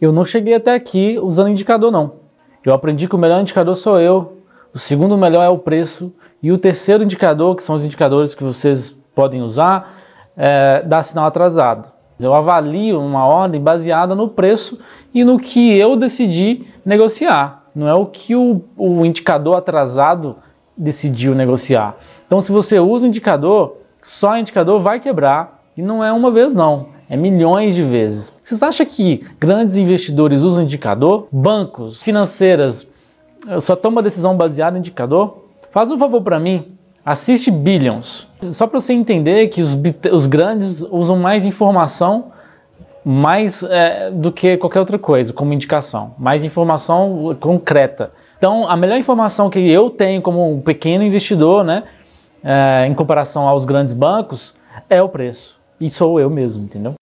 Eu não cheguei até aqui usando indicador, não. Eu aprendi que o melhor indicador sou eu, o segundo melhor é o preço, e o terceiro indicador, que são os indicadores que vocês podem usar, é, dá sinal atrasado. Eu avalio uma ordem baseada no preço e no que eu decidi negociar. Não é o que o, o indicador atrasado decidiu negociar. Então, se você usa indicador, só indicador vai quebrar. E não é uma vez, não. É milhões de vezes. Vocês acham que grandes investidores usam indicador? Bancos, financeiras, só tomam decisão baseada em indicador? Faz um favor para mim, assiste Billions. Só para você entender que os, os, grandes usam mais informação mais é, do que qualquer outra coisa como indicação, mais informação concreta. Então, a melhor informação que eu tenho como um pequeno investidor, né, é, em comparação aos grandes bancos, é o preço. E sou eu mesmo, entendeu?